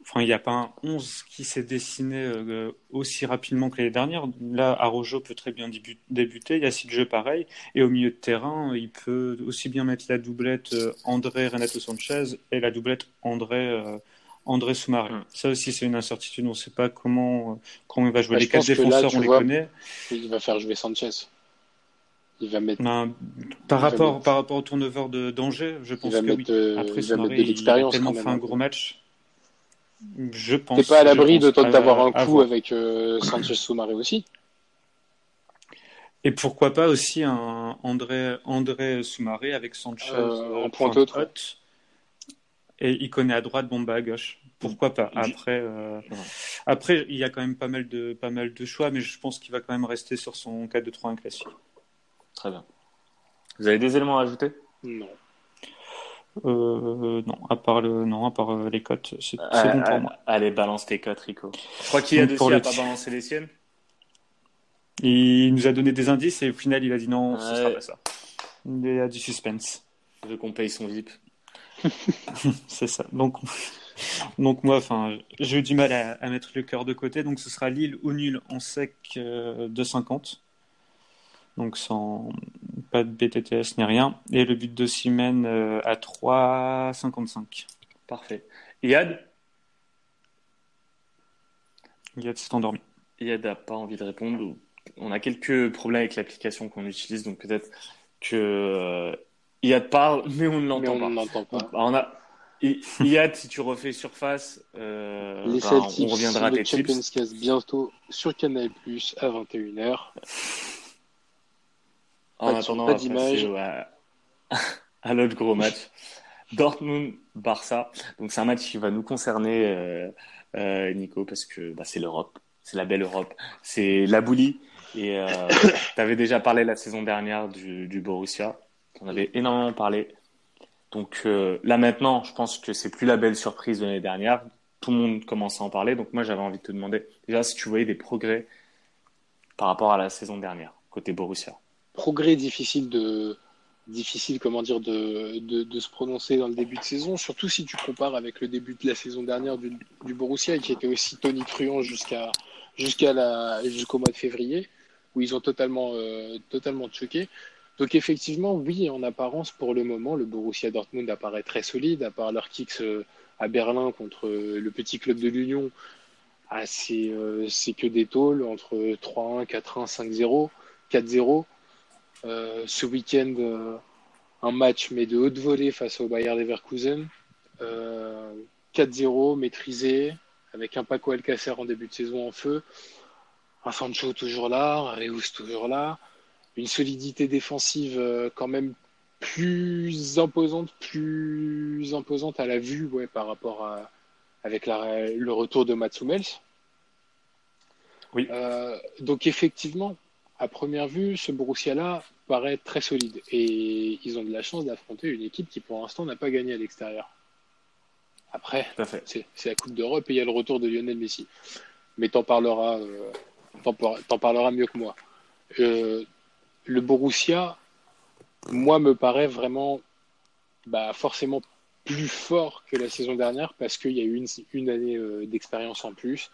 Enfin, il n'y a pas un 11 qui s'est dessiné euh, aussi rapidement que l'année dernière. Là, Arojo peut très bien débuter. Il y a Silje pareil. Et au milieu de terrain, il peut aussi bien mettre la doublette euh, André Renato Sanchez et la doublette André euh, André Soumaré. Hmm. Ça aussi, c'est une incertitude. On ne sait pas comment, comment il va jouer. Bah, les quatre défenseurs, on les connaît. Il va faire jouer Sanchez. Il va mettre. Ben, par, rapport, par rapport au turnover d'Angers, je pense que oui. Après, Soumaré, il a tellement fait un gros match. Je pense. T'es pas à l'abri de d'avoir un coup avec euh, Sanchez Soumaré aussi. Et pourquoi pas aussi un André, André Soumaré avec Sanchez euh, en pointe haute. Et il connaît à droite, Bomba à gauche. Pourquoi pas? Après, euh, après, il y a quand même pas mal de pas mal de choix, mais je pense qu'il va quand même rester sur son 4-2-3-1 classique. Très bien. Vous avez des éléments à ajouter? Non. Euh, non, à part le, non, à part euh, les cotes, c'est Euh, bon pour euh, moi. Allez, balance tes cotes, Rico. Je crois qu'il y a il n'a pas balancé les siennes. Il nous a donné des indices et au final, il a dit non, ce sera Ouais. pas ça. Il y a du suspense. Je veux qu'on paye son VIP. (laughs) C'est ça. Donc, donc moi, enfin, j'ai eu du mal à, à mettre le cœur de côté. Donc, ce sera Lille ou nul en sec euh, de 50. Donc, sans pas de BTTS ni rien. Et le but de Simen euh, à 3,55. Parfait. Yad? Yad s'est endormi. Yad n'a pas envie de répondre. On a quelques problèmes avec l'application qu'on utilise, donc peut-être que euh, Yad parle, mais on ne l'entend on pas. n'entend pas. Donc, on a... Yad, si tu refais surface, euh, Les bah, on reviendra à tes Champions tips. Cast bientôt sur Canal Plus à 21h. En Pas attendant, pas d'image. à, à l'autre gros match. (laughs) Dortmund-Barça. Donc c'est un match qui va nous concerner, euh, euh, Nico, parce que bah, c'est l'Europe. C'est la belle Europe. C'est la boulie. Et euh, (coughs) tu avais déjà parlé la saison dernière du, du Borussia. On avait énormément parlé. Donc là maintenant, je pense que c'est plus la belle surprise de l'année dernière. Tout le monde commence à en parler. Donc moi, j'avais envie de te demander déjà si tu voyais des progrès par rapport à la saison dernière, côté Borussia. Progrès difficile de difficile comment dire de, de, se prononcer dans le début de saison, surtout si tu compares avec le début de la saison dernière du, Borussia qui était aussi tonitruant jusqu'à jusqu'à la jusqu'au mois de février où ils ont totalement euh, totalement choqué. Donc effectivement, oui, en apparence pour le moment, le Borussia Dortmund apparaît très solide à part leur kicks euh, à Berlin contre euh, le petit club de l'Union. Ah, c'est euh, que des tôles entre 3-1, 4-1, 5-0, 4-0. Euh, ce week-end, euh, un match mais de haute volée face au Bayer Leverkusen. Euh, 4-0, maîtrisé, avec un Paco Alcacer en début de saison en feu. Un Sancho toujours là, un Reus toujours là. Une solidité défensive euh, quand même plus imposante, plus imposante à la vue ouais, par rapport à avec la- le retour de Mats Hummels. Oui. Euh, donc effectivement, à première vue, ce Borussia-là paraît très solide et ils ont de la chance d'affronter une équipe qui pour l'instant n'a pas gagné à l'extérieur. Après, c'est la Coupe d'Europe et il y a le retour de Lionel Messi. Mais t'en parleras, euh, parleras mieux que moi. Euh, le Borussia, moi, me paraît vraiment bah, forcément plus fort que la saison dernière parce qu'il y a eu une, une année euh, d'expérience en plus,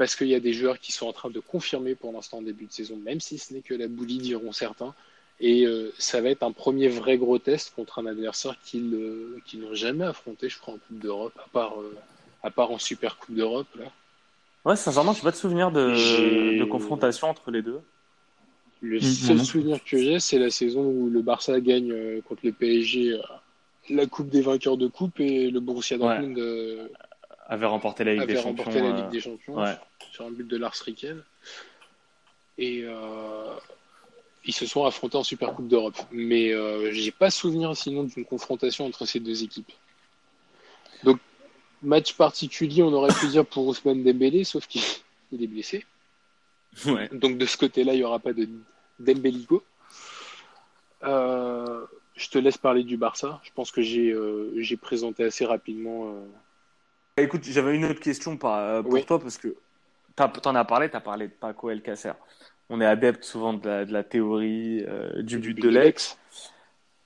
parce qu'il y a des joueurs qui sont en train de confirmer pour l'instant en début de saison, même si ce n'est que la boulie, diront certains. Et euh, ça va être un premier vrai gros test contre un adversaire qu'ils euh, qu'ils n'ont jamais affronté, je crois, en Coupe d'Europe, à part, euh, à part en Super Coupe d'Europe. Là. Ouais, sincèrement, je n'ai pas de souvenir de, de confrontation entre les deux. Le Mm, seul souvenir que j'ai, c'est la saison où le Barça gagne euh, contre le PSG euh, la Coupe des vainqueurs de coupe et le Borussia Dortmund euh, Avait remporté la Ligue avait des Champions. remporté la euh, Ligue des Champions ouais. sur un but de Lars Ricken. Et euh, ils se sont affrontés en Super Coupe d'Europe. Mais euh, j'ai pas souvenir sinon d'une confrontation entre ces deux équipes. Donc, match particulier, on aurait pu dire pour Ousmane Dembélé, sauf qu'il (laughs) il est blessé. Ouais. Donc de ce côté-là, il n'y aura pas de Dembelico. Euh, je te laisse parler du Barça. Je pense que j'ai euh, présenté assez rapidement. euh, Écoute, j'avais une autre question par- euh, pour Oui. toi parce que t'as- t'en as parlé, t'as parlé de Paco Alcacer. On est adepte souvent de la, de la théorie euh, du but de l'ex.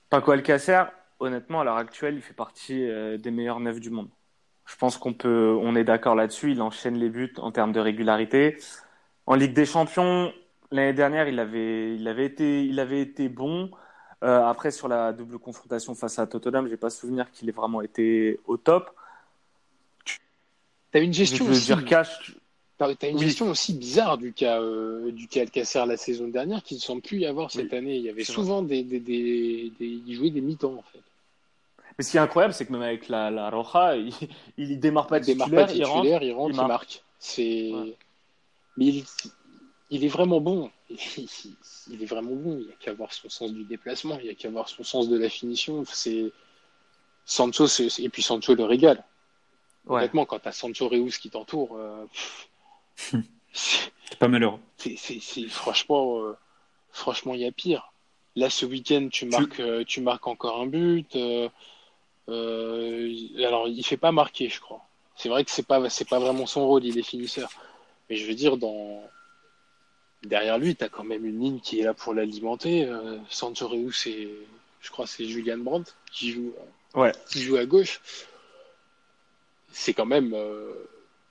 Paco Alcacer, honnêtement, à l'heure actuelle, il fait partie euh, des meilleurs neufs du monde. Je pense qu'on peut, on est d'accord là-dessus. Il enchaîne les buts en termes de régularité. En Ligue des Champions, l'année dernière, il avait, il avait été, il avait été bon. Euh, après, sur la double confrontation face à Tottenham, j'ai pas souvenir qu'il ait vraiment été au top. T'as une Je gestion veux aussi. dire cash. T'as t'as une Oui. gestion aussi bizarre du cas euh, du cas Alcacer la saison dernière qui ne semble plus y avoir cette Oui, année. Il y avait souvent des, des, des, des- il jouait des mi-temps en fait. Mais ce qui est incroyable, c'est que même avec la, la Roja, il, il démarre pas démarre titulaire, il rentre. il rentre, il il marque. marque. C'est, Ouais. mais il, il est vraiment bon. (laughs) Il, il est vraiment bon. Il n'y a qu'à voir son sens du déplacement, il n'y a qu'à voir son sens de la finition. C'est Sancho, et puis Sancho le régale. Ouais. Honnêtement, quand t'as Sancho Reus qui t'entoure, euh, (laughs) c'est- pas malheureux. c'est, franchement, euh, franchement, il y a pire. Là, ce week-end, tu marques, euh, tu marques encore un but. Alors, il fait pas marquer, je crois. C'est vrai que c'est pas, c'est pas vraiment son rôle, il est finisseur. Mais je veux dire, dans derrière lui, tu as quand même une ligne qui est là pour l'alimenter. Euh, c'est, je crois, c'est Julian Brandt qui joue, ouais. qui joue à gauche. C'est quand même, euh,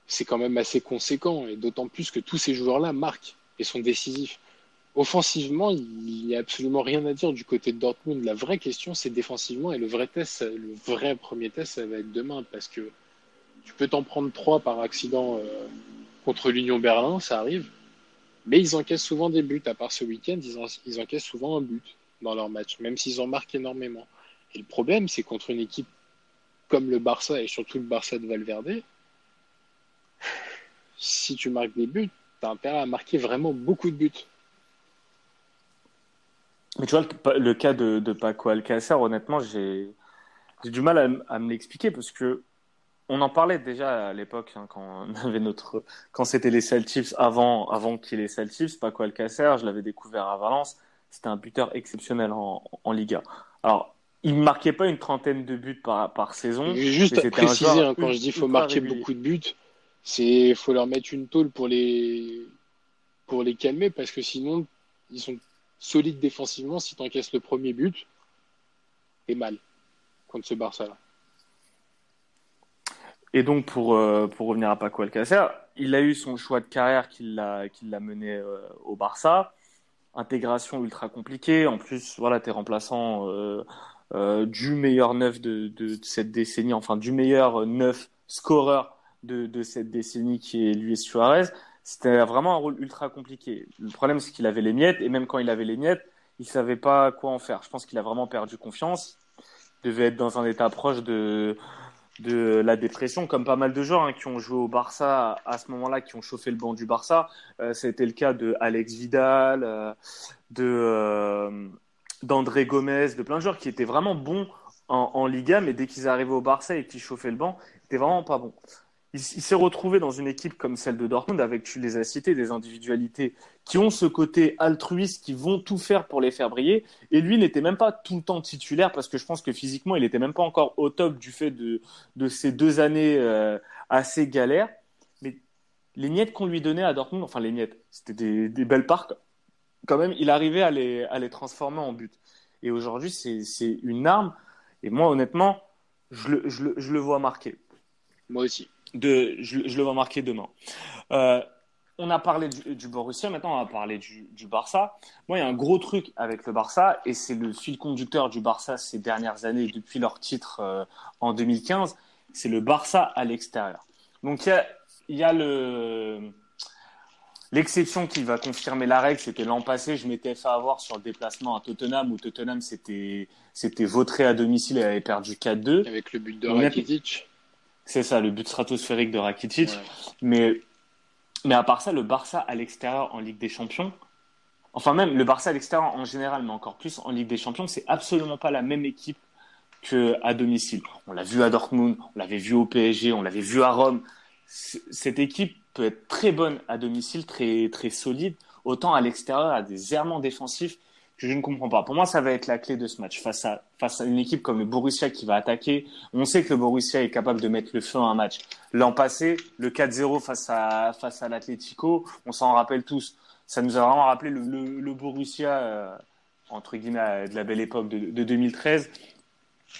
c'est quand même assez conséquent et d'autant plus que tous ces joueurs-là marquent et sont décisifs. Offensivement, il n'y a absolument rien à dire du côté de Dortmund. La vraie question, c'est défensivement et le vrai test, le vrai premier test, ça va être demain parce que tu peux t'en prendre trois par accident euh, contre l'Union Berlin, ça arrive. Mais ils encaissent souvent des buts. À part ce week-end, ils, ils encaissent souvent un but dans leur match, même s'ils en marquent énormément. Et le problème, c'est contre une équipe comme le Barça et surtout le Barça de Valverde, si tu marques des buts, tu as intérêt à marquer vraiment beaucoup de buts. Mais tu vois, le, cas de, Paco Alcácer, honnêtement, j'ai du mal à, me l'expliquer parce que on en parlait déjà à l'époque hein, quand on (laughs) avait notre quand c'était les Celtics avant avant qu'il ait les Celtics, Paco Alcácer, je l'avais découvert à Valence, c'était un buteur exceptionnel en, en Liga. Alors il ne marquait pas une trentaine de buts par, par saison. Juste préciser, hein, quand je dis qu'il faut marquer beaucoup de buts, c'est faut leur mettre une tôle pour les pour les calmer parce que sinon ils sont solides défensivement. Si tu encaisses le premier but, t'es mal contre ce Barça là. Et donc, pour, euh, pour revenir à Paco Alcacer, il a eu son choix de carrière qui l'a mené euh, au Barça. Intégration ultra compliquée. En plus, voilà, tu es remplaçant euh, du meilleur neuf de, cette décennie, enfin du meilleur neuf scoreur de, de cette décennie qui est Luis Suarez. C'était vraiment un rôle ultra compliqué. Le problème, c'est qu'il avait les miettes, et même quand il avait les miettes, il savait pas quoi en faire. Je pense qu'il a vraiment perdu confiance. Il devait être dans un état proche de, de la dépression, comme pas mal de joueurs hein, qui ont joué au Barça à ce moment-là, qui ont chauffé le banc du Barça. Euh, C'était le cas de Alex Vidal, euh, de euh, d'André Gomez, de plein de joueurs qui étaient vraiment bons en, Liga, mais dès qu'ils arrivaient au Barça et qu'ils chauffaient le banc, c'était vraiment pas bon il, s'est retrouvé dans une équipe comme celle de Dortmund avec, tu les as cités, des individualités qui ont ce côté altruiste, qui vont tout faire pour les faire briller. Et lui n'était même pas tout le temps titulaire parce que je pense que physiquement, il n'était même pas encore au top du fait de, de ces deux années euh, assez galères. Mais les miettes qu'on lui donnait à Dortmund, enfin les miettes, c'était des, des belles parcs. Quand même, il arrivait à les, à les transformer en but. Et aujourd'hui, c'est une arme. Et moi, honnêtement, je le, je le, je le vois marquer. Moi aussi de, je, le vois marquer demain. Euh, on a parlé du, Borussia, maintenant on va parler du, Barça. Moi, il y a un gros truc avec le Barça, et c'est le fil conducteur du Barça ces dernières années, depuis leur titre euh, en 2015, c'est le Barça à l'extérieur. Donc il y a, y a le l'exception qui va confirmer la règle, c'était l'an passé, je m'étais fait avoir sur le déplacement à Tottenham, où Tottenham s'était vautré à domicile et avait perdu 4-2. Avec le but de Rakitic. C'est ça, le but stratosphérique de Rakitic. Mais, mais à part ça, le Barça à l'extérieur en Ligue des Champions, enfin même le Barça à l'extérieur en général, mais encore plus en Ligue des Champions, c'est absolument pas la même équipe qu'à domicile. On l'a vu à Dortmund, on l'avait vu au PSG, on l'avait vu à Rome. Cette équipe peut être très bonne à domicile, très, très solide, autant à l'extérieur, à des errements défensifs je ne comprends pas. Pour moi, ça va être la clé de ce match. Face à, face à une équipe comme le Borussia qui va attaquer, on sait que le Borussia est capable de mettre le feu à un match. L'an passé, le 4-0 face à, face à l'Atlético, on s'en rappelle tous. Ça nous a vraiment rappelé le, Borussia, euh, entre guillemets, de la belle époque de, de 2013,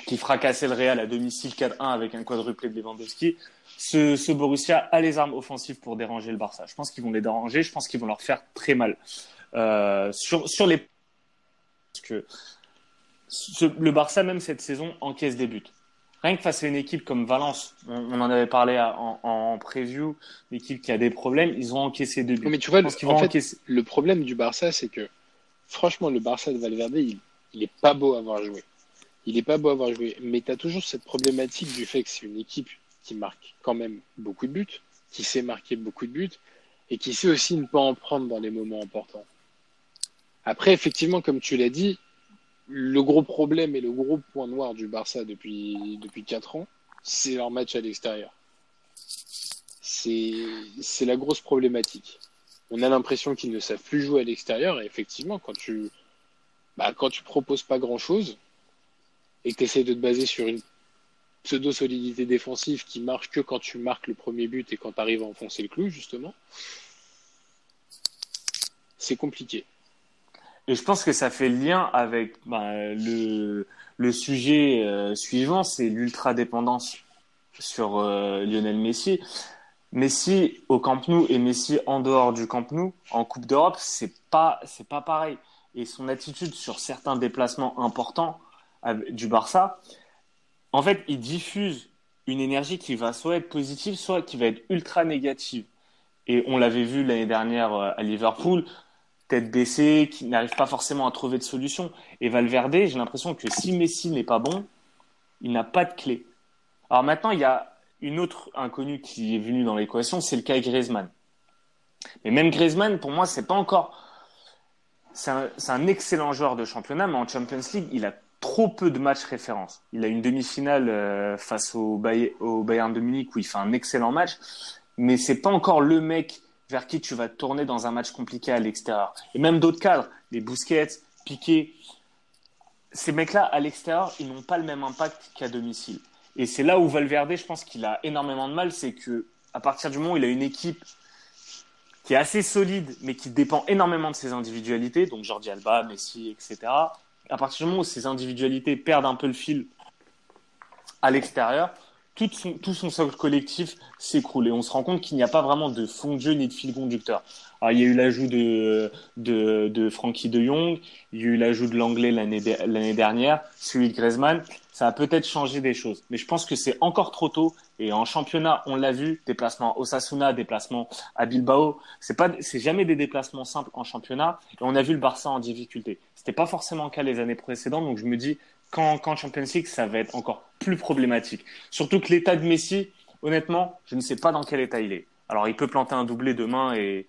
qui fracassait le Real à domicile 4-1 avec un quadruplé de Lewandowski. Ce, ce Borussia a les armes offensives pour déranger le Barça. Je pense qu'ils vont les déranger, je pense qu'ils vont leur faire très mal. Euh, sur, sur les que le Barça, même cette saison, encaisse des buts. Rien que face à une équipe comme Valence, on, en avait parlé en, en, preview, une équipe qui a des problèmes, ils ont encaissé deux buts. Mais tu vois, le problème du Barça, c'est que franchement, le Barça de Valverde, il, il est pas beau à avoir joué. Il est pas beau à avoir joué. Mais tu as toujours cette problématique du fait que c'est une équipe qui marque quand même beaucoup de buts, qui sait marquer beaucoup de buts, et qui sait aussi ne pas en prendre dans les moments importants. Après, effectivement, comme tu l'as dit, le gros problème et le gros point noir du Barça depuis, depuis 4 ans, c'est leur match à l'extérieur. C'est la grosse problématique. On a l'impression qu'ils ne savent plus jouer à l'extérieur et effectivement, quand tu, bah, quand tu proposes pas grand-chose et que tu essaies de te baser sur une pseudo-solidité défensive qui marche que quand tu marques le premier but et quand tu arrives à enfoncer le clou, justement, c'est compliqué. Et je pense que ça fait lien avec bah, le, sujet euh, suivant, c'est l'ultra-dépendance sur euh, Lionel Messi. Messi au Camp Nou et Messi en dehors du Camp Nou, en Coupe d'Europe, c'est pas, c'est pas pareil. Et son attitude sur certains déplacements importants du Barça, en fait, il diffuse une énergie qui va soit être positive, soit qui va être ultra négative. Et on l'avait vu l'année dernière euh, à Liverpool, tête baissée, qui n'arrive pas forcément à trouver de solution. Et Valverde, j'ai l'impression que si Messi n'est pas bon, il n'a pas de clé. Alors maintenant, il y a une autre inconnue qui est venue dans l'équation, c'est le cas Griezmann. Mais même Griezmann, pour moi, c'est pas encore. C'est un, un, excellent joueur de championnat, mais en Champions League, il a trop peu de matchs référence. Il a une demi-finale euh, face au, Bayern de Munich où il fait un excellent match, mais c'est pas encore le mec vers qui tu vas tourner dans un match compliqué à l'extérieur. Et même d'autres cadres, les Busquets, Piqué, ces mecs-là à l'extérieur, ils n'ont pas le même impact qu'à domicile. Et c'est là où Valverde, je pense qu'il a énormément de mal, c'est que à partir du moment où il a une équipe qui est assez solide, mais qui dépend énormément de ses individualités, donc Jordi Alba, Messi, etc. À partir du moment où ces individualités perdent un peu le fil à l'extérieur, tout son, socle collectif s'écroule et on se rend compte qu'il n'y a pas vraiment de fond de jeu ni de fil conducteur. Alors, il y a eu l'ajout de, de, de Frankie de Jong, il y a eu l'ajout de l'anglais l'année dernière, celui de Griezmann. Ça a peut-être changé des choses, mais je pense que c'est encore trop tôt. Et en championnat, on l'a vu, déplacement Osasuna, déplacement à Bilbao, c'est pas, c'est jamais des déplacements simples en championnat. Et on a vu le Barça en difficulté. C'était pas forcément le cas les années précédentes, donc je me dis qu'en qu Champions League, ça va être encore plus problématique. Surtout que l'état de Messi, honnêtement, je ne sais pas dans quel état il est. Alors, il peut planter un doublé demain et,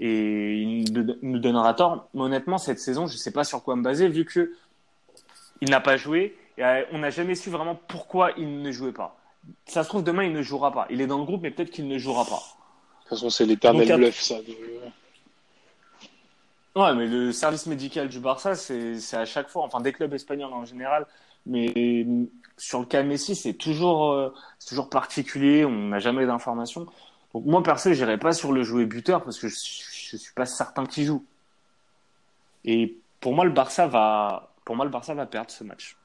et il nous donnera tort. Mais honnêtement, cette saison, je ne sais pas sur quoi me baser, vu que il n'a pas joué et euh, on n'a jamais su vraiment pourquoi il ne jouait pas. Ça se trouve, demain, il ne jouera pas. Il est dans le groupe, mais peut-être qu'il ne jouera pas. De toute façon, c'est l'éternel bluff, ça. Ouais, mais le service médical du Barça, c'est à chaque fois, enfin des clubs espagnols en général, mais sur le cas Messi, c'est toujours, euh, toujours particulier, on n'a jamais d'informations. Donc moi, perso, j'irai pas sur le jouet buteur parce que je, je suis pas certain qu'il joue. Et pour moi, le Barça va, pour moi, le Barça va perdre ce match.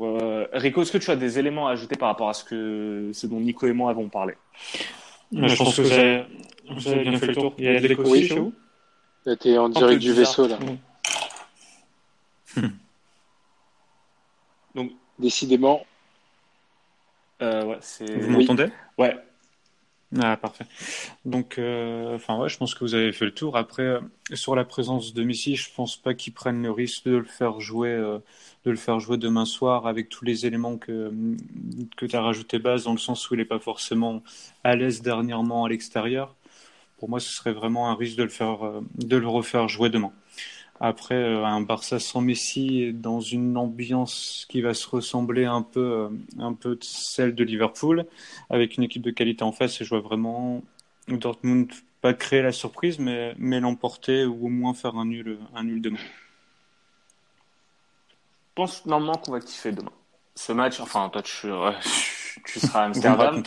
Euh, Rico, est-ce que tu as des éléments à ajouter par rapport à ce que, ce dont Nico et moi avons parlé? Je, pense que, vous avez, bien fait le tour. Il y a des oui, chez vous? T'es en direct du vaisseau là. Donc, décidément. Euh, ouais, vous m'entendez? Ouais. Ah, parfait. Donc, euh, enfin, ouais, je pense que vous avez fait le tour. Après, euh, sur la présence de Messi, je pense pas qu'ils prennent le risque de le faire jouer, euh, de le faire jouer demain soir avec tous les éléments que, que tu as rajouté base, dans le sens où il n'est pas forcément à l'aise dernièrement à l'extérieur. Pour moi, ce serait vraiment un risque de le faire, de le refaire jouer demain. Après, euh, un Barça sans Messi dans une ambiance qui va se ressembler un peu, euh, un peu celle de Liverpool, avec une équipe de qualité en face, et je vois vraiment Dortmund pas créer la surprise, mais, mais l'emporter ou au moins faire un nul, un nul demain. Je pense normalement qu'on va kiffer demain. Ce match, enfin, toi, tu, (laughs) tu seras à Amsterdam.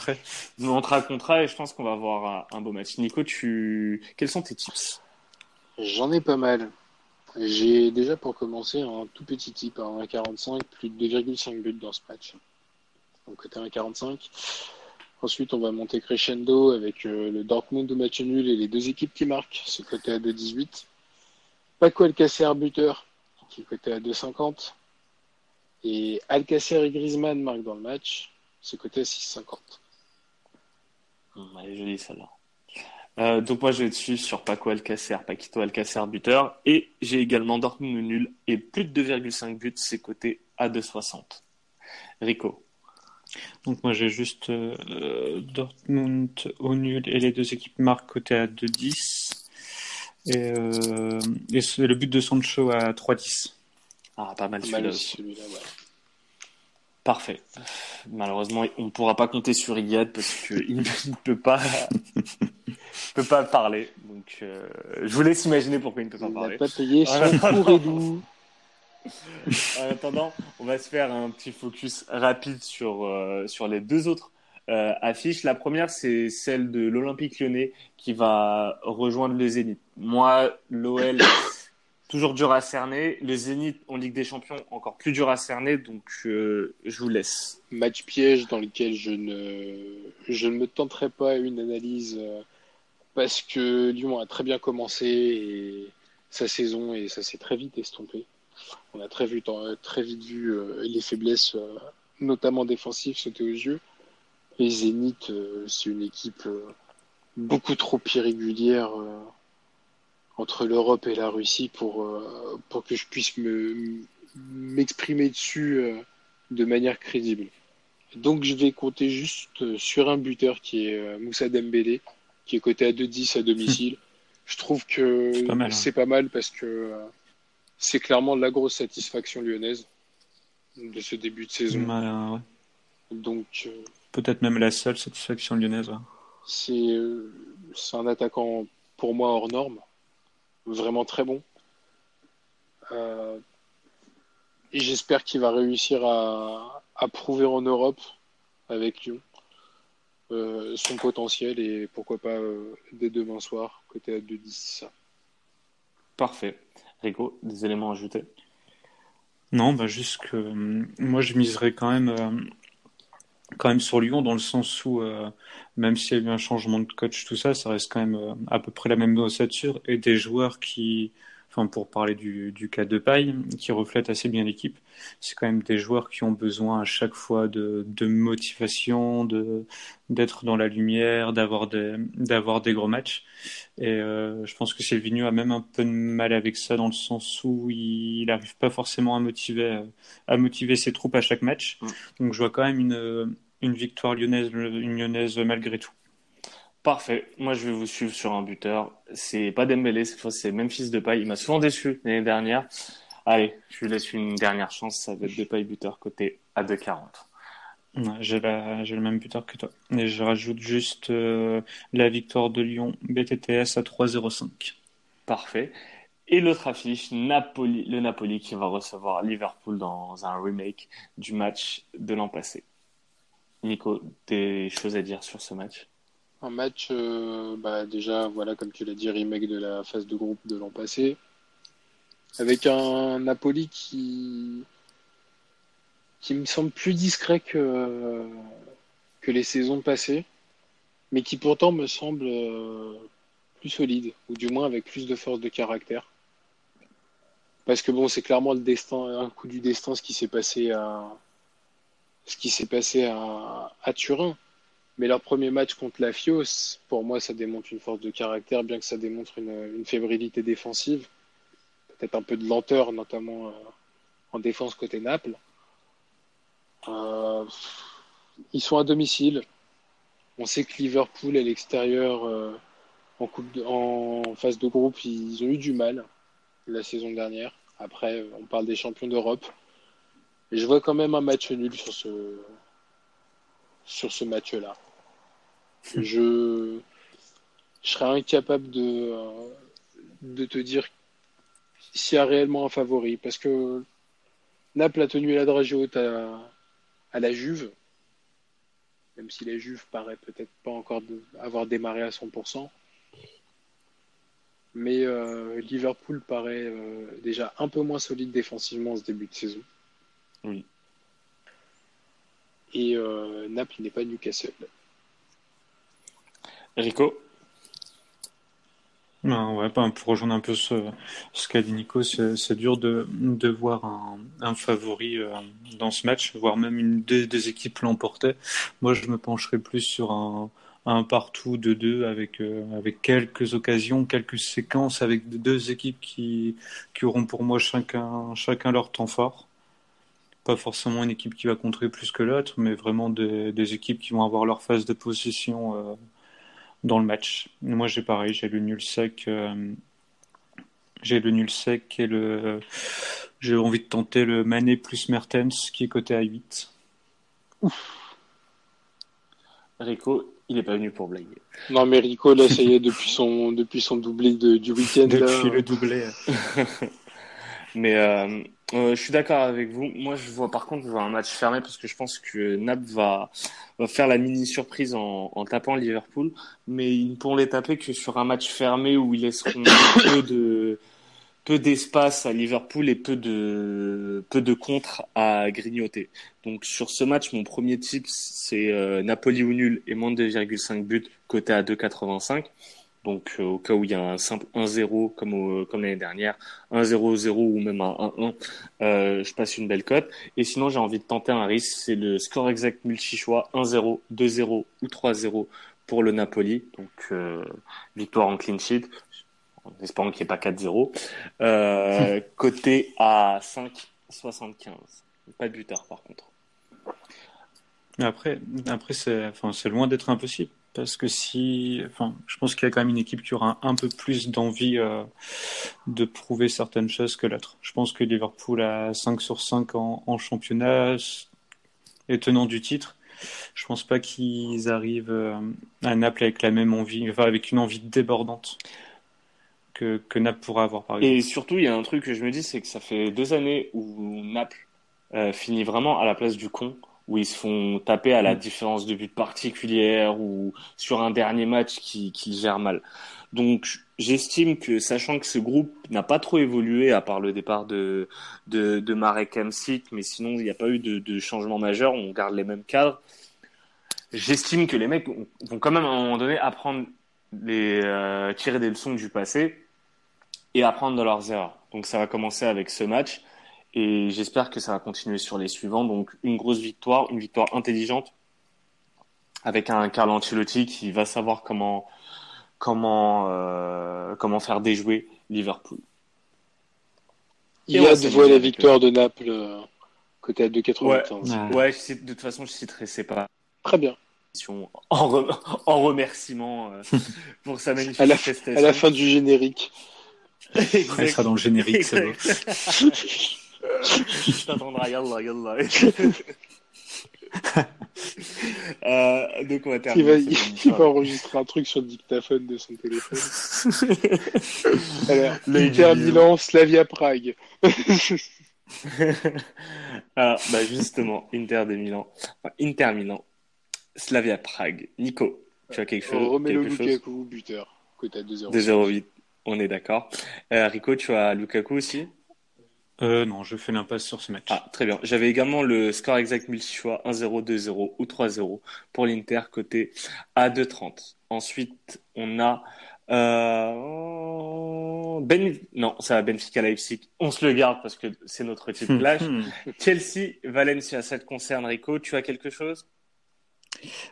Nous, on te racontera et je pense qu'on va avoir un, beau match. Nico, tu... quels sont tes tips? J'en ai pas mal. J'ai déjà pour commencer un tout petit type, un 1,45, plus de 2,5 buts dans ce match. Donc côté 1,45. Ensuite, on va monter crescendo avec euh, le Dortmund de match nul et les deux équipes qui marquent, ce côté à 2,18. Paco Alcacer buteur, qui est côté à 2,50. Et Alcacer et Griezmann marquent dans le match, ce côté à 6,50. Hum, elle est jolie celle-là. Euh, donc moi je vais dessus sur Paco Alcacer, Paquito Alcacer buteur et j'ai également Dortmund nul et plus de 2,5 buts c'est coté à 2,60. Rico. Donc moi j'ai juste euh, Dortmund au nul et les deux équipes marquent côté à 2,10 et, euh, et le but de Sancho à 3,10. Ah pas mal celui-là. Parfait. Malheureusement, on ne pourra pas compter sur Iyad parce qu'il ne (laughs) peut pas, peut pas parler. Donc, euh, je vous laisse imaginer pourquoi il ne peut pas il parler. Il n'a pas payé son (laughs) en attendant, on va se faire un petit focus rapide sur, euh, sur les deux autres euh, affiches. La première, c'est celle de l'Olympique lyonnais qui va rejoindre le Zénith. Moi, l'OL, toujours dur à cerner. Le Zénith en Ligue des Champions, encore plus dur à cerner. Donc, euh, je vous laisse. Match piège dans lequel je ne, je ne me tenterai pas une analyse parce que Lyon a très bien commencé sa saison et ça s'est très vite estompé. On a très, vite, très vite vu euh, les faiblesses, euh, notamment défensives, sauter aux yeux. Et Zénith, euh, c'est une équipe beaucoup trop irrégulière entre l'Europe et la Russie pour, pour que je puisse m'exprimer dessus de manière crédible. Donc je vais compter juste sur un buteur qui est Moussa Dembélé, qui est coté à 2-10 à domicile. (laughs) je trouve que c'est pas, mal, parce que euh, c'est clairement la grosse satisfaction lyonnaise de ce début de saison. Donc euh, peut-être même la seule satisfaction lyonnaise. Euh, c'est un attaquant pour moi hors norme, vraiment très bon. et j'espère qu'il va réussir à, à prouver en Europe avec Lyon. Euh, son potentiel et pourquoi pas euh, dès demain soir, côté à 2-10. Parfait. Rico, des éléments à ajouter? Non, bah juste que euh, moi je miserais quand même, quand même sur Lyon dans le sens où même s'il y a eu un changement de coach, tout ça, ça reste quand même à peu près la même ossature et des joueurs qui enfin pour parler du, du cas de paille, qui reflète assez bien l'équipe. C'est quand même des joueurs qui ont besoin à chaque fois de, de motivation, de d'être dans la lumière, d'avoir des d'avoir des gros matchs. Et euh, je pense que Silvino a même un peu de mal avec ça dans le sens où il n'arrive pas forcément à motiver à motiver ses troupes à chaque match. Donc je vois quand même une une victoire lyonnaise, une lyonnaise malgré tout. Parfait. Moi, je vais vous suivre sur un buteur. C'est pas Dembélé, cette fois, c'est Memphis Depay. Il m'a souvent déçu l'année dernière. Allez, je lui laisse une dernière chance. Ça va être Depay buteur côté à 2,40. j'ai, le même buteur que toi. Et je rajoute juste euh, la victoire de Lyon BTTS à 3,05. Parfait. Et l'autre affiche, Napoli, le Napoli qui va recevoir Liverpool dans un remake du match de l'an passé. Nico, des choses à dire sur ce match? Un match, euh, bah, déjà, voilà, comme tu l'as dit, remake de la phase de groupe de l'an passé. Avec un Napoli qui, qui me semble plus discret que, que les saisons passées, mais qui pourtant me semble euh, plus solide, ou du moins avec plus de force de caractère. Parce que bon, c'est clairement le destin, un coup du destin, ce qui s'est passé à, ce qui s'est passé à, Turin. Mais leur premier match contre la Fios, pour moi, ça démontre une force de caractère, bien que ça démontre une, fébrilité défensive. Peut-être un peu de lenteur, notamment euh, en défense côté Naples. Euh, ils sont à domicile. On sait que Liverpool, à l'extérieur, euh, en, en phase de groupe, ils ont eu du mal la saison dernière. Après, on parle des champions d'Europe. Et je vois quand même un match nul sur ce, sur ce match-là. je, je serais incapable de, de te dire s'il y a réellement un favori parce que Naples a tenu la dragée haute à, à la Juve, même si la Juve paraît peut-être pas encore avoir démarré à 100%. Mais euh, Liverpool paraît euh, déjà un peu moins solide défensivement en ce début de saison. Oui et euh, Naples n'est pas Newcastle. Rico? Non, ouais, pour rejoindre un peu ce, ce qu'a dit Nico, c'est dur de, de voir un, un favori euh, dans ce match, voire même une des, des équipes l'emporter. Moi, je me pencherais plus sur un, un partout de deux avec, euh, avec quelques occasions, quelques séquences avec deux équipes qui, qui auront pour moi chacun, chacun leur temps fort pas forcément une équipe qui va contrer plus que l'autre, mais vraiment des, équipes qui vont avoir leur phase de possession euh, dans le match. Moi, j'ai pareil, j'ai le nul sec. Euh, j'ai le nul sec et le. J'ai envie de tenter le Mané plus Mertens qui est coté à 8. Ouf. Rico, il n'est pas venu pour blaguer. Non, mais Rico, là, ça y est, depuis son, depuis son doublé de, du week-end. (laughs) Depuis le doublé. (laughs) mais. Euh Euh, je suis d'accord avec vous. Moi, je vois par contre, je vois un match fermé parce que je pense que Naples va, faire la mini surprise en, tapant Liverpool, mais ils ne pourront les taper que sur un match fermé où ils laisseront (coughs) peu de peu d'espace à Liverpool et peu de peu de contre à grignoter. Donc sur ce match, mon premier tip c'est euh, Napoli ou nul et moins de 2,5 buts côté à 2,85. Donc euh, au cas où il y a un simple 1-0 comme comme l'année dernière, 1-0-0 ou même un 1-1, euh, je passe une belle cote. Et sinon j'ai envie de tenter un risque, c'est le score exact multi-choix 1-0, 2-0 ou 3-0 pour le Napoli. Donc euh, victoire en clean sheet en espérant qu'il n'y ait pas 4-0. Euh, (laughs) côté à 5,75. Pas de buteur par contre. Après, après c'est enfin, loin d'être impossible. Parce que si, enfin, je pense qu'il y a quand même une équipe qui aura un, peu plus d'envie euh, de prouver certaines choses que l'autre. Je pense que Liverpool a 5 sur 5 en, en championnat et tenant du titre. Je pense pas qu'ils arrivent euh, à Naples avec la même envie, enfin, avec une envie débordante que, que Naples pourra avoir par exemple. Et surtout, il y a un truc que je me dis, c'est que ça fait deux années où Naples euh, finit vraiment à la place du con, où ils se font taper à la différence de but particulière ou sur un dernier match qui, qui gère mal. Donc, j'estime que, sachant que ce groupe n'a pas trop évolué à part le départ de, de, de Marek Hamsik, mais sinon, il n'y a pas eu de, de changement majeur, on garde les mêmes cadres. J'estime que les mecs vont quand même à un moment donné apprendre les euh, tirer des leçons du passé et apprendre de leurs erreurs. Donc ça va commencer avec ce match et j'espère que ça va continuer sur les suivants. Donc une grosse victoire, une victoire intelligente avec un Carlo Ancelotti qui va savoir comment comment euh, comment faire déjouer Liverpool. Il y a de voir la victoire de Naples euh, côté à 2,95. Ouais, ouais je, de toute façon je citerai c'est pas. Très bien en, re (laughs) en remerciement euh, pour sa magnifique à la, prestation. À la fin du générique. (laughs) Elle sera dans le générique, c'est beau. (laughs) T'attendras, yallah, yallah. (laughs) euh, donc on va terminer. Il va, il va enregistrer un truc sur le dictaphone de son téléphone. (laughs) Alors, Inter Milan, Slavia Prague. Alors, (laughs) bah justement, Inter de Milan. Enfin, Inter Milan. Slavia Prague. Nico, tu as quelque chose Romelu quelque Lukaku, chose buteur, côté à 2-0. 2-0-8, on est d'accord. Euh, Rico, tu as Lukaku aussi? Euh, Non, je fais l'impasse sur ce match. Ah, très bien. J'avais également le score exact multi-choix 1-0, 2-0 ou 3-0 pour l'Inter côté à 2-30. Ensuite, on a euh... Ben... Non, ça va Benfica Leipzig. On se le garde parce que c'est notre type (laughs) clash. Chelsea, Valencia, ça te concerne Rico. Tu as quelque chose?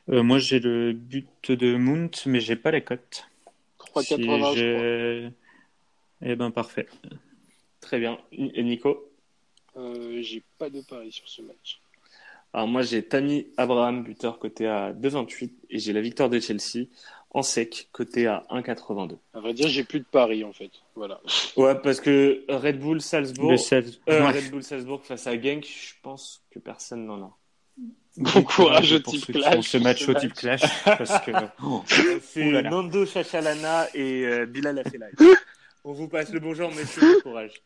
Euh, moi, j'ai le but de Mount, mais j'ai pas les cotes. 3,80, si Eh ben, parfait. Très bien. Et Nico euh, J'ai pas de pari sur ce match. Alors, moi, j'ai Tammy Abraham, buteur, côté à 2,28, et j'ai la victoire de Chelsea en sec, côté à 1,82. À vrai dire, j'ai plus de paris, en fait. Voilà. (laughs) Ouais, parce que Red Bull Salzbourg, Sal... euh, ouais. Red Bull Salzbourg face à Genk, je pense que personne n'en a. Bon courage au pour type clash. ce match au type clash, parce que (laughs) oh, C'est. Nando Chachalana et euh, Bilal Afellay. (laughs) On vous passe le bonjour, messieurs, bon courage.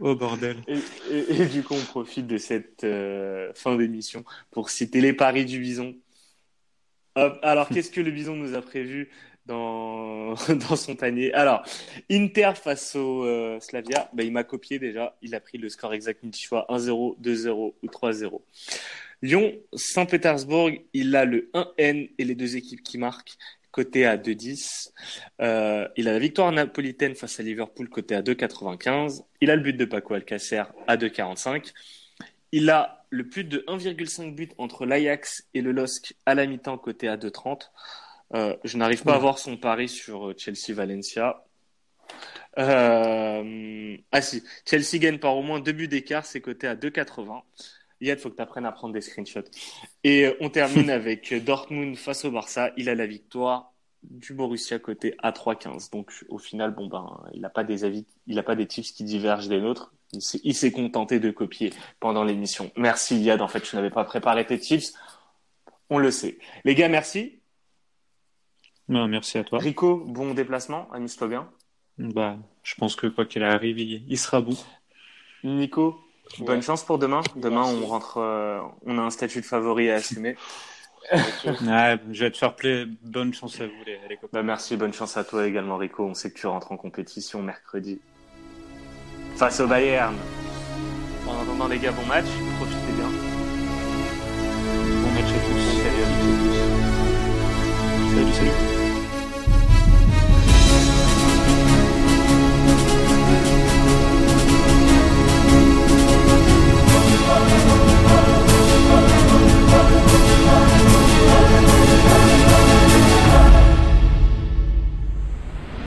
Oh bordel. Et, et- et du coup, on profite de cette euh, fin d'émission pour citer les paris du Bison. Alors, qu'est-ce que le Bison nous a prévu dans, (laughs) dans son panier? Alors, Inter face au euh, Slavia, bah, il m'a copié déjà. Il a pris le score exact multi-choix 1-0, 2-0 ou 3-0. Lyon, Saint-Pétersbourg, il a le 1N et les deux équipes qui marquent côté à 2-10. Euh, il a la victoire napolitaine face à Liverpool côté à 2,95. Il a le but de Paco Alcacer à 2,45. Il a le plus de 1,5 but entre l'Ajax et le LOSC à la mi-temps côté à 2,30. Euh, je n'arrive pas à voir son pari sur Chelsea-Valencia. Euh, ah si, Chelsea gagne par au moins deux buts d'écart, c'est coté à 2,80. Yad, faut que tu apprennes à prendre des screenshots. Et euh, on termine (laughs) avec Dortmund face au Barça. Il a la victoire du Borussia côté à 3,15. Donc au final, bon ben, il n'a pas des avis, il n'a pas des tips qui divergent des nôtres. Il s'est- contenté de copier pendant l'émission. Merci Yad, en fait, je n'avais pas préparé tes tips. On le sait. Les gars, merci. Non, merci à toi. Rico, bon déplacement, amuse-toi bien. Bah, je pense que quoi qu'il arrive, il, sera bout. Nico, bonne chance pour demain. Demain, on rentre, euh, on a un statut de favori à assumer. ouais, je vais te faire play. Bonne chance à vous, les, les copains. Bah, merci, bonne chance à toi également, Rico. On sait que tu rentres en compétition mercredi face au Bayern. En attendant, les gars, bon match. Profitez bien. Bon match à tous. Salut à tous. Salut, salut.